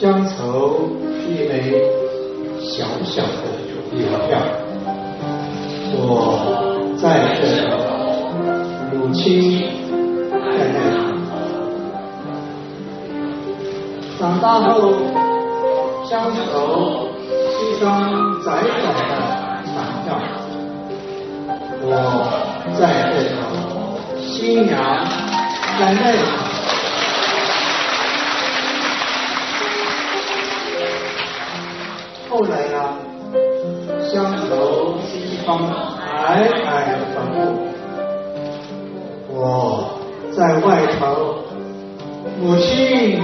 乡愁是一枚小小的邮票，我在这头，母亲在那头。长大后，乡愁是一张窄窄的船票，我在这头，新娘在那头。在外头，母亲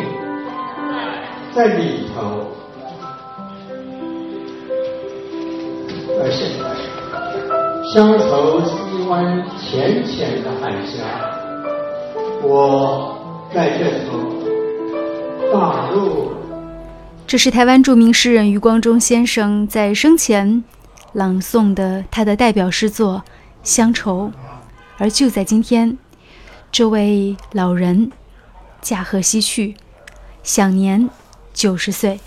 在里头，而现在，乡愁是一湾浅浅的海峡，我在这头，大陆。这是台湾著名诗人余光中先生在生前朗诵的他的代表诗作《乡愁》，而就在今天，这位老人驾鹤西去，享年九十岁。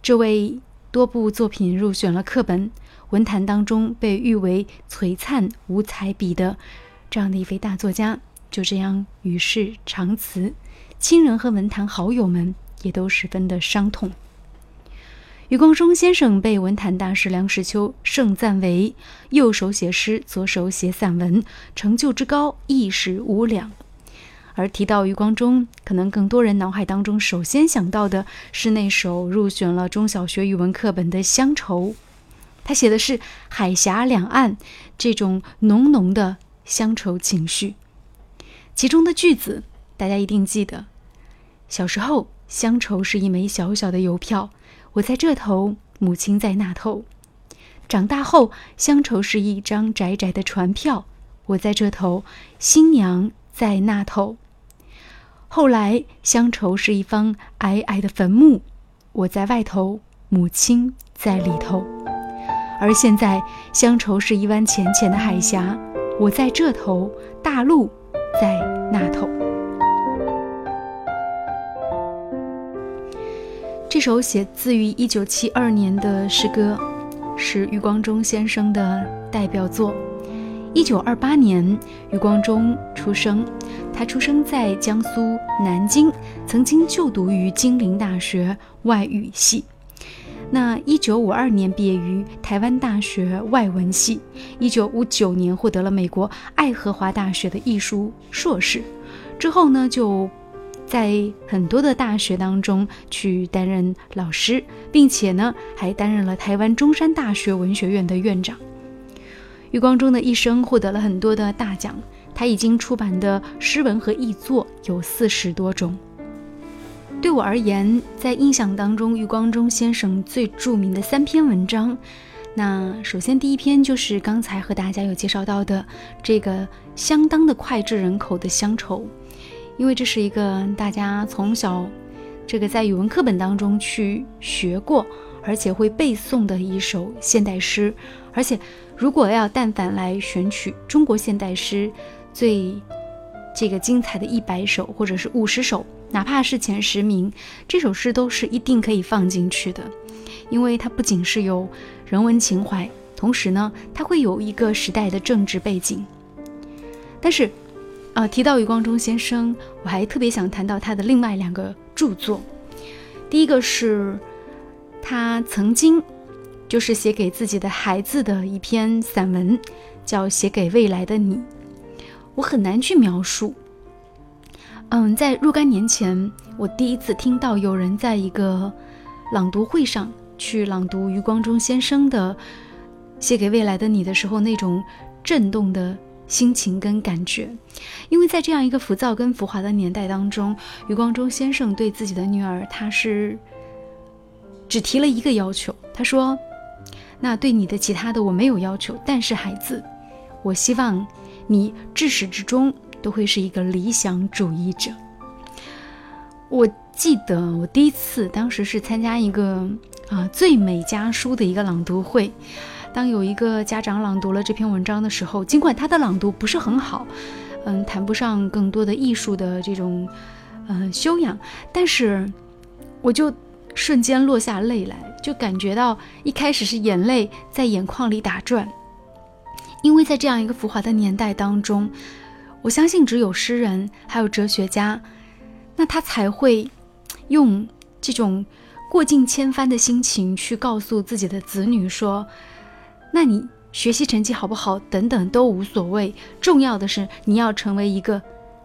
这位多部作品入选了课本文坛当中被誉为璀璨五彩笔的这样的一位大作家，就这样与世长辞。亲人和文坛好友们也都十分的伤痛。余光中先生被文坛大师梁实秋盛赞为右手写诗，左手写散文，成就之高一时无两。而提到余光中，可能更多人脑海当中首先想到的是那首入选了中小学语文课本的《乡愁》，他写的是海峡两岸这种浓浓的乡愁情绪，其中的句子。大家一定记得，小时候乡愁是一枚小小的邮票，我在这头，母亲在那头；长大后，乡愁是一张窄窄的船票，我在这头，新娘在那头。后来，乡愁是一方矮矮的坟墓，我在外头，母亲在里头。而现在，乡愁是一湾浅浅的海峡，我在这头，大陆在那头。这首写自于一九七二年的诗歌，是余光中先生的代表作。一九二八年，余光中出生，他出生在江苏南京，曾经就读于金陵大学外语系。那一九五二年毕业于台湾大学外文系，一九五九年获得了美国爱荷华大学的艺术硕士，之后呢就。在很多的大学当中去担任老师，并且呢还担任了台湾中山大学文学院的院长。余光中的一生获得了很多的大奖，他已经出版的诗文和译作有四十多种。对我而言，在印象当中，余光中先生最著名的三篇文章，那首先第一篇就是刚才和大家有介绍到的这个相当的脍炙人口的乡愁。因为这是一个大家从小这个在语文课本当中去学过，而且会背诵的一首现代诗。而且，如果要但凡来选取中国现代诗最这个精彩的一百首或者是五十首，哪怕是前十名，这首诗都是一定可以放进去的。因为它不仅是有人文情怀，同时呢，它会有一个时代的政治背景。但是。啊，提到余光中先生，我还特别想谈到他的另外两个著作。第一个是他曾经就是写给自己的孩子的一篇散文，叫《写给未来的你》。我很难去描述。嗯，在若干年前，我第一次听到有人在一个朗读会上去朗读余光中先生的《写给未来的你》的时候，那种震动的。心情跟感觉，因为在这样一个浮躁跟浮华的年代当中，余光中先生对自己的女儿，他是只提了一个要求，他说：“那对你的其他的我没有要求，但是孩子，我希望你至始至终都会是一个理想主义者。”我记得我第一次当时是参加一个啊最美家书的一个朗读会。当有一个家长朗读了这篇文章的时候，尽管他的朗读不是很好，嗯，谈不上更多的艺术的这种，嗯，修养，但是我就瞬间落下泪来，就感觉到一开始是眼泪在眼眶里打转，因为在这样一个浮华的年代当中，我相信只有诗人还有哲学家，那他才会用这种过尽千帆的心情去告诉自己的子女说，那你。学习成绩好不好等等都无所谓，重要的是你要成为一个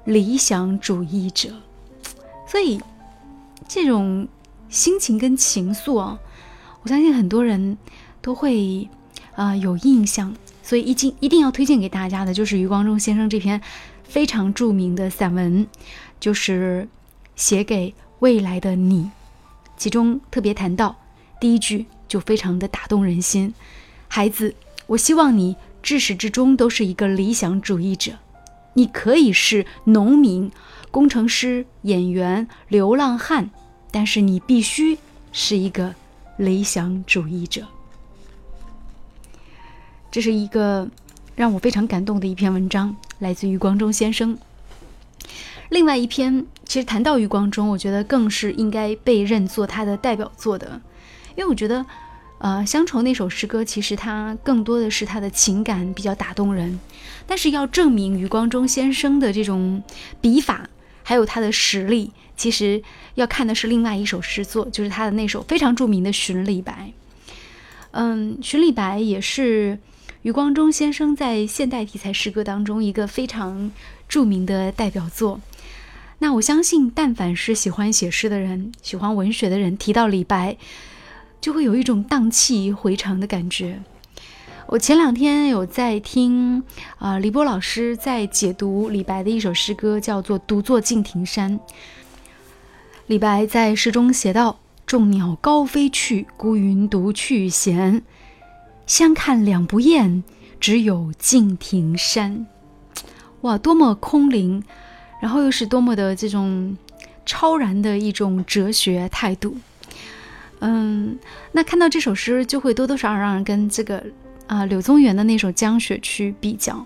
理想主义者。所以，这种心情跟情愫啊，我相信很多人都会啊有印象。所以，一定一定要推荐给大家的就是余光中先生这篇非常著名的散文，就是写给未来的你。其中特别谈到第一句就非常的打动人心，孩子。我希望你至始至终都是一个理想主义者。你可以是农民、工程师、演员、流浪汉，但是你必须是一个理想主义者。这是一个让我非常感动的一篇文章，来自余光中先生。另外一篇，其实谈到余光中，我觉得更是应该被认作他的代表作的，因为我觉得。呃，乡愁那首诗歌，其实它更多的是他的情感比较打动人，但是要证明余光中先生的这种笔法还有他的实力，其实要看的是另外一首诗作，就是他的那首非常著名的《寻李白》。嗯，《寻李白》也是余光中先生在现代题材诗歌当中一个非常著名的代表作。那我相信，但凡是喜欢写诗的人、喜欢文学的人，提到李白。就会有一种荡气回肠的感觉。我前两天有在听啊，李波老师在解读李白的一首诗歌，叫做《独坐敬亭山》。李白在诗中写道：“众鸟高飞去，孤云独去闲。相看两不厌，只有敬亭山。”哇，多么空灵，然后又是多么的这种超然的一种哲学态度。嗯，那看到这首诗，就会多多少少让人跟这个啊柳宗元的那首《江雪》去比较。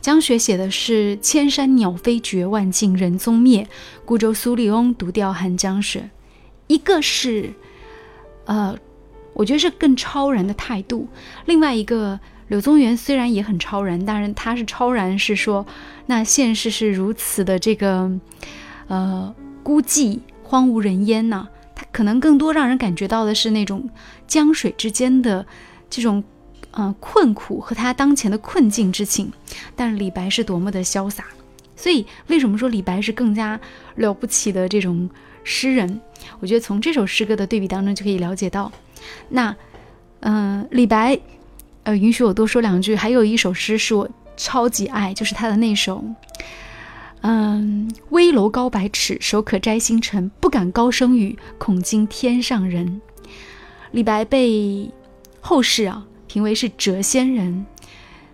江雪写的是“千山鸟飞绝，万径人踪灭。孤舟蓑笠翁，独钓寒江雪。”一个是，呃，我觉得是更超然的态度。另外一个，柳宗元虽然也很超然，但是他是超然是说，那现实是如此的这个，呃，孤寂荒无人烟呐。它可能更多让人感觉到的是那种江水之间的这种，呃，困苦和他当前的困境之情。但李白是多么的潇洒，所以为什么说李白是更加了不起的这种诗人？我觉得从这首诗歌的对比当中就可以了解到。那，嗯，李白，呃，允许我多说两句。还有一首诗是我超级爱，就是他的那首。嗯，危楼高百尺，手可摘星辰，不敢高声语，恐惊天上人。李白被后世啊评为是谪仙人，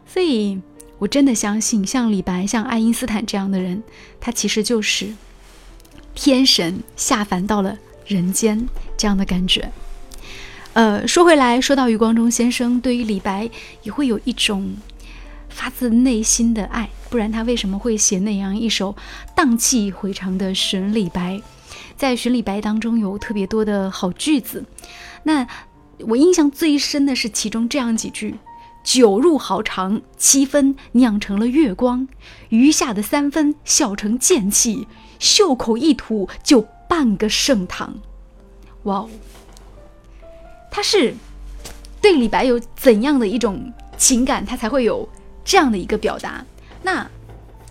所以我真的相信，像李白、像爱因斯坦这样的人，他其实就是天神下凡到了人间这样的感觉。呃，说回来，说到余光中先生，对于李白也会有一种。发自内心的爱，不然他为什么会写那样一首荡气回肠的《寻李白》？在《寻李白》当中有特别多的好句子，那我印象最深的是其中这样几句：“酒入豪肠，七分酿成了月光；余下的三分笑成剑气，袖口一吐就半个盛唐。”哇哦，他是对李白有怎样的一种情感，他才会有？这样的一个表达，那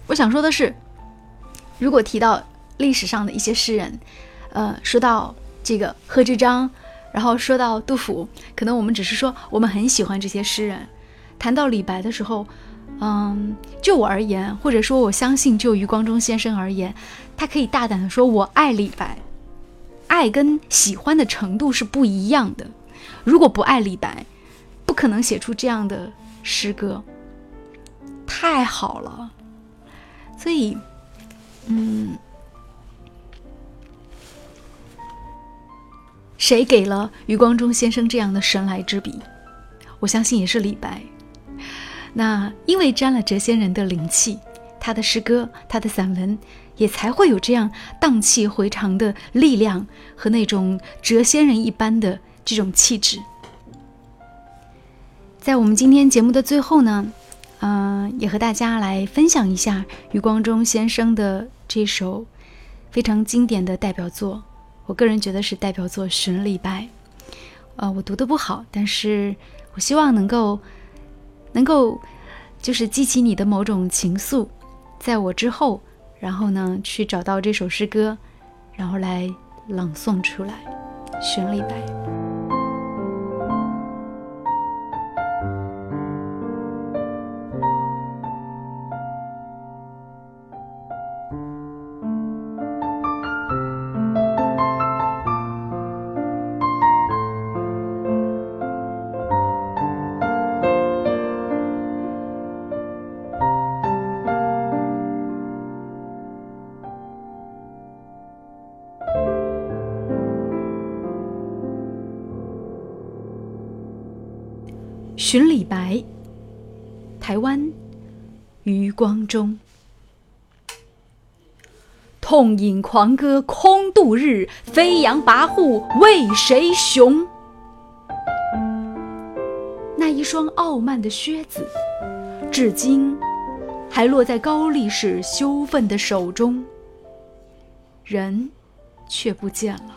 我想说的是，如果提到历史上的一些诗人，呃，说到这个贺知章，然后说到杜甫，可能我们只是说我们很喜欢这些诗人。谈到李白的时候，嗯，就我而言，或者说我相信就余光中先生而言，他可以大胆的说，我爱李白，爱跟喜欢的程度是不一样的。如果不爱李白，不可能写出这样的诗歌。太好了，所以，嗯，谁给了余光中先生这样的神来之笔？我相信也是李白。那因为沾了谪仙人的灵气，他的诗歌、他的散文，也才会有这样荡气回肠的力量和那种谪仙人一般的这种气质。在我们今天节目的最后呢，也和大家来分享一下余光中先生的这首非常经典的代表作，我个人觉得是代表作《寻李白》。呃，我读的不好，但是我希望能够，能够，就是激起你的某种情愫。在我之后，然后呢，去找到这首诗歌，然后来朗诵出来，《寻李白》。寻李白，台湾，余光中。痛饮狂歌空度日，飞扬跋扈为谁雄？那一双傲慢的靴子，至今还落在高力士羞愤的手中，人却不见了。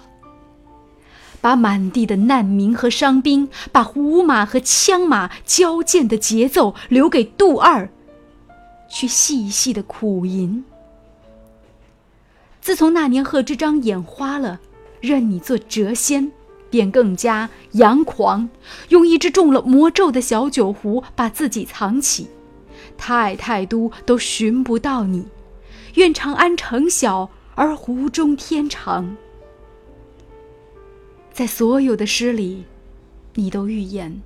把满地的难民和伤兵，把胡马和枪马交剑的节奏留给杜二，去细细的苦吟。自从那年贺知章眼花了，认你做谪仙，便更加扬狂，用一只中了魔咒的小酒壶把自己藏起，太太都都寻不到你。愿长安城小，而湖中天长。在所有的诗里，你都预言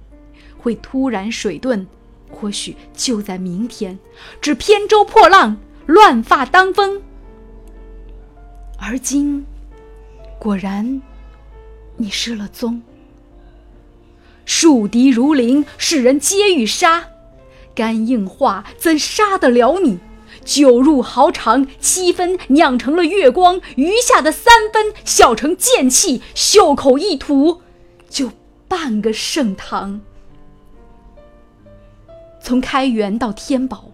会突然水遁，或许就在明天，只扁舟破浪，乱发当风。而今，果然，你失了踪。树敌如林，世人皆欲杀，肝硬化怎杀得了你？酒入豪肠，七分酿成了月光，余下的三分笑成剑气，袖口一吐，就半个盛唐。从开元到天宝，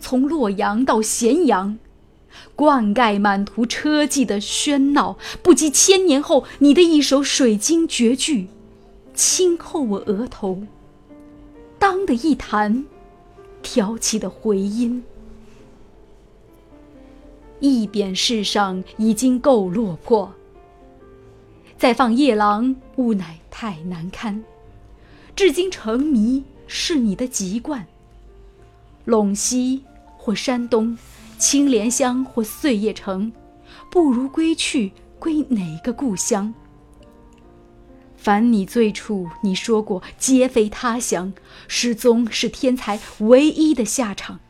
从洛阳到咸阳，灌溉满途车骑的喧闹，不及千年后你的一首水晶绝句，轻扣我额头，当的一弹，挑起的回音。一贬世上已经够落魄，再放夜郎吾乃太难堪。至今成谜是你的籍贯，陇西或山东，青莲乡或碎叶城，不如归去，归哪个故乡？凡你最初你说过，皆非他乡，失踪是天才唯一的下场。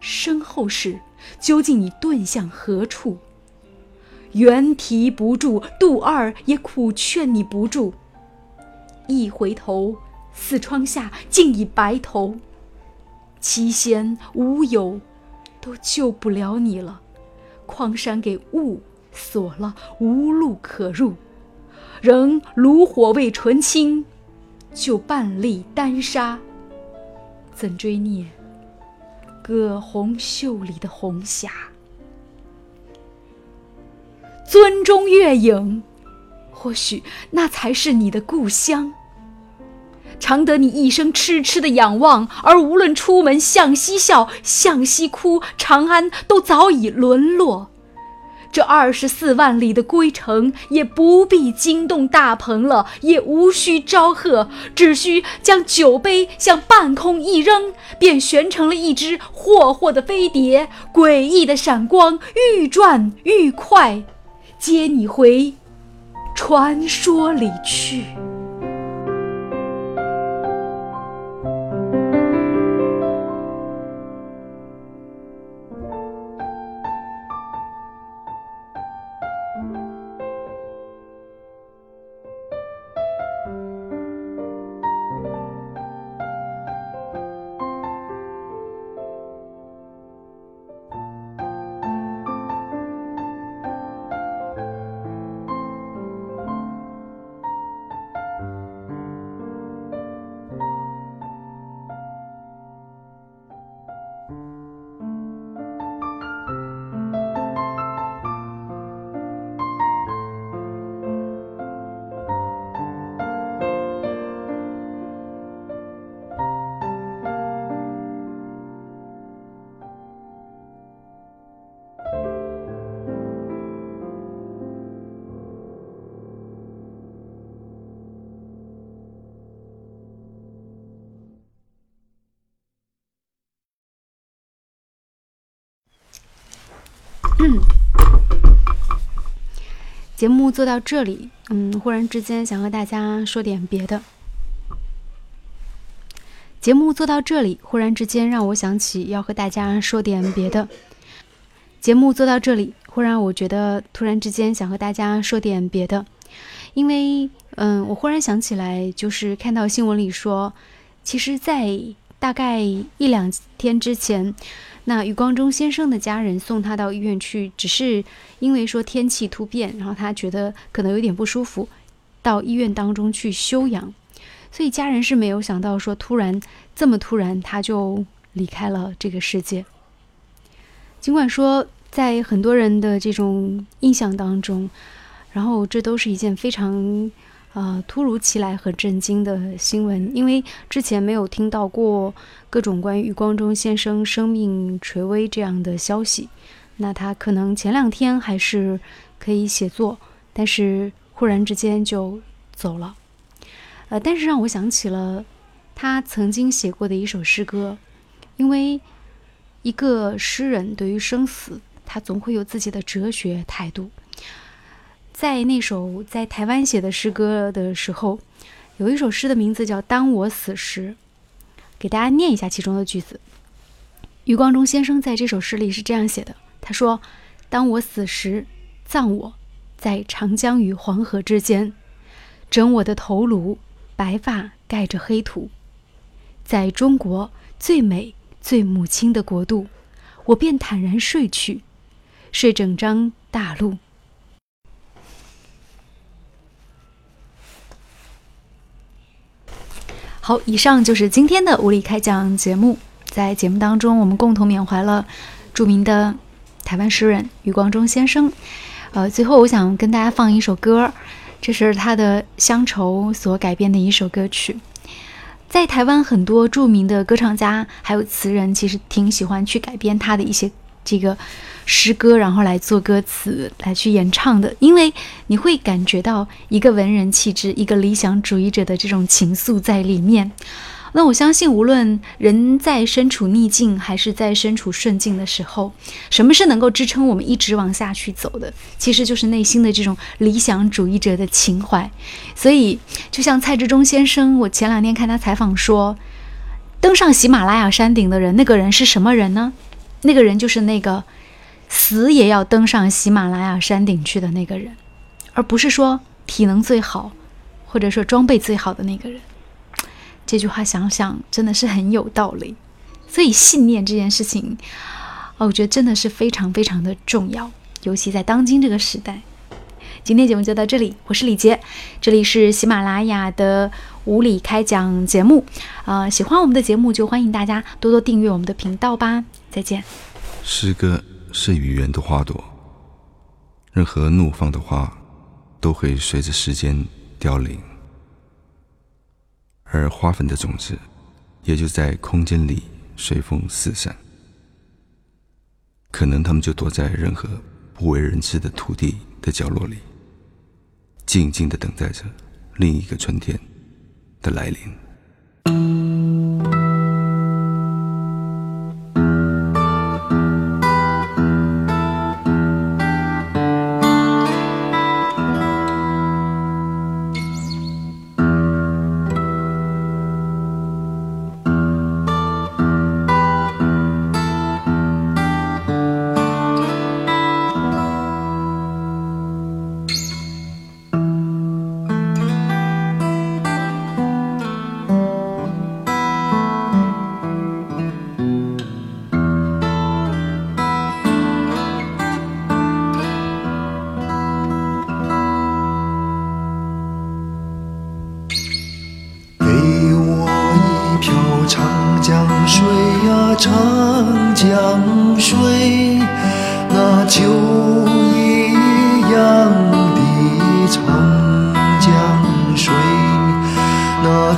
身后事。究竟你遁向何处？原啼不住，杜二也苦劝你不住。一回头，四窗下竟已白头。七仙无友，都救不了你了。矿山给雾锁了，无路可入。仍炉火未纯青，就半粒丹砂，怎追孽？葛洪袖里的红霞，樽中月影，或许那才是你的故乡。常得你一生痴痴的仰望，而无论出门向西笑，向西哭，长安都早已沦落。这二十四万里的归程，也不必惊动大鹏了，也无需招贺，只需将酒杯向半空一扔，便旋成了一只霍霍的飞碟，诡异的闪光愈转愈快，接你回传说里去。节目做到这里，嗯，忽然之间想和大家说点别的。节目做到这里，忽然之间让我想起要和大家说点别的。节目做到这里，忽然我觉得突然之间想和大家说点别的，因为，嗯，我忽然想起来，就是看到新闻里说，其实，在大概一两天之前。那余光中先生的家人送他到医院去，只是因为说天气突变，然后他觉得可能有点不舒服，到医院当中去休养，所以家人是没有想到说突然这么突然他就离开了这个世界。尽管说在很多人的这种印象当中，然后这都是一件非常。呃，突如其来和震惊的新闻，因为之前没有听到过各种关于余光中先生生命垂危这样的消息。那他可能前两天还是可以写作，但是忽然之间就走了。呃，但是让我想起了他曾经写过的一首诗歌，因为一个诗人对于生死，他总会有自己的哲学态度。在那首在台湾写的诗歌的时候，有一首诗的名字叫《当我死时》，给大家念一下其中的句子。余光中先生在这首诗里是这样写的：“他说，当我死时，葬我在长江与黄河之间，整我的头颅，白发盖着黑土，在中国最美最母亲的国度，我便坦然睡去，睡整张大陆。”好，以上就是今天的无理开讲节目。在节目当中，我们共同缅怀了著名的台湾诗人余光中先生。呃，最后我想跟大家放一首歌，这是他的《乡愁》所改编的一首歌曲。在台湾，很多著名的歌唱家还有词人，其实挺喜欢去改编他的一些这个。诗歌，然后来做歌词来去演唱的，因为你会感觉到一个文人气质、一个理想主义者的这种情愫在里面。那我相信，无论人在身处逆境还是在身处顺境的时候，什么是能够支撑我们一直往下去走的？其实就是内心的这种理想主义者的情怀。所以，就像蔡志忠先生，我前两天看他采访说，登上喜马拉雅山顶的人，那个人是什么人呢？那个人就是那个。死也要登上喜马拉雅山顶去的那个人，而不是说体能最好，或者说装备最好的那个人。这句话想想真的是很有道理。所以信念这件事情，哦，我觉得真的是非常非常的重要，尤其在当今这个时代。今天节目就到这里，我是李杰，这里是喜马拉雅的无理开讲节目。啊，喜欢我们的节目就欢迎大家多多订阅我们的频道吧。再见。诗歌。是语言的花朵，任何怒放的花都会随着时间凋零，而花粉的种子也就在空间里随风四散。可能他们就躲在任何不为人知的土地的角落里，静静的等待着另一个春天的来临。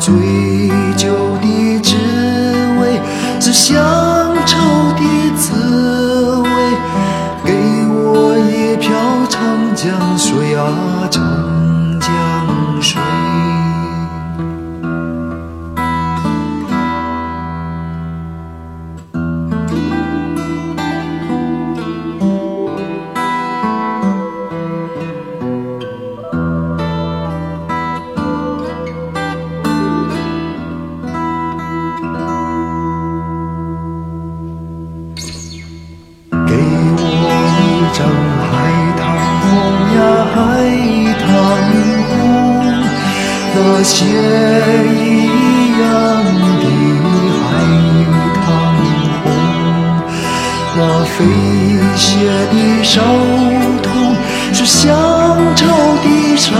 between 海棠红呀海棠红那些一样的海棠红那飞雪的绍痛是乡愁的绍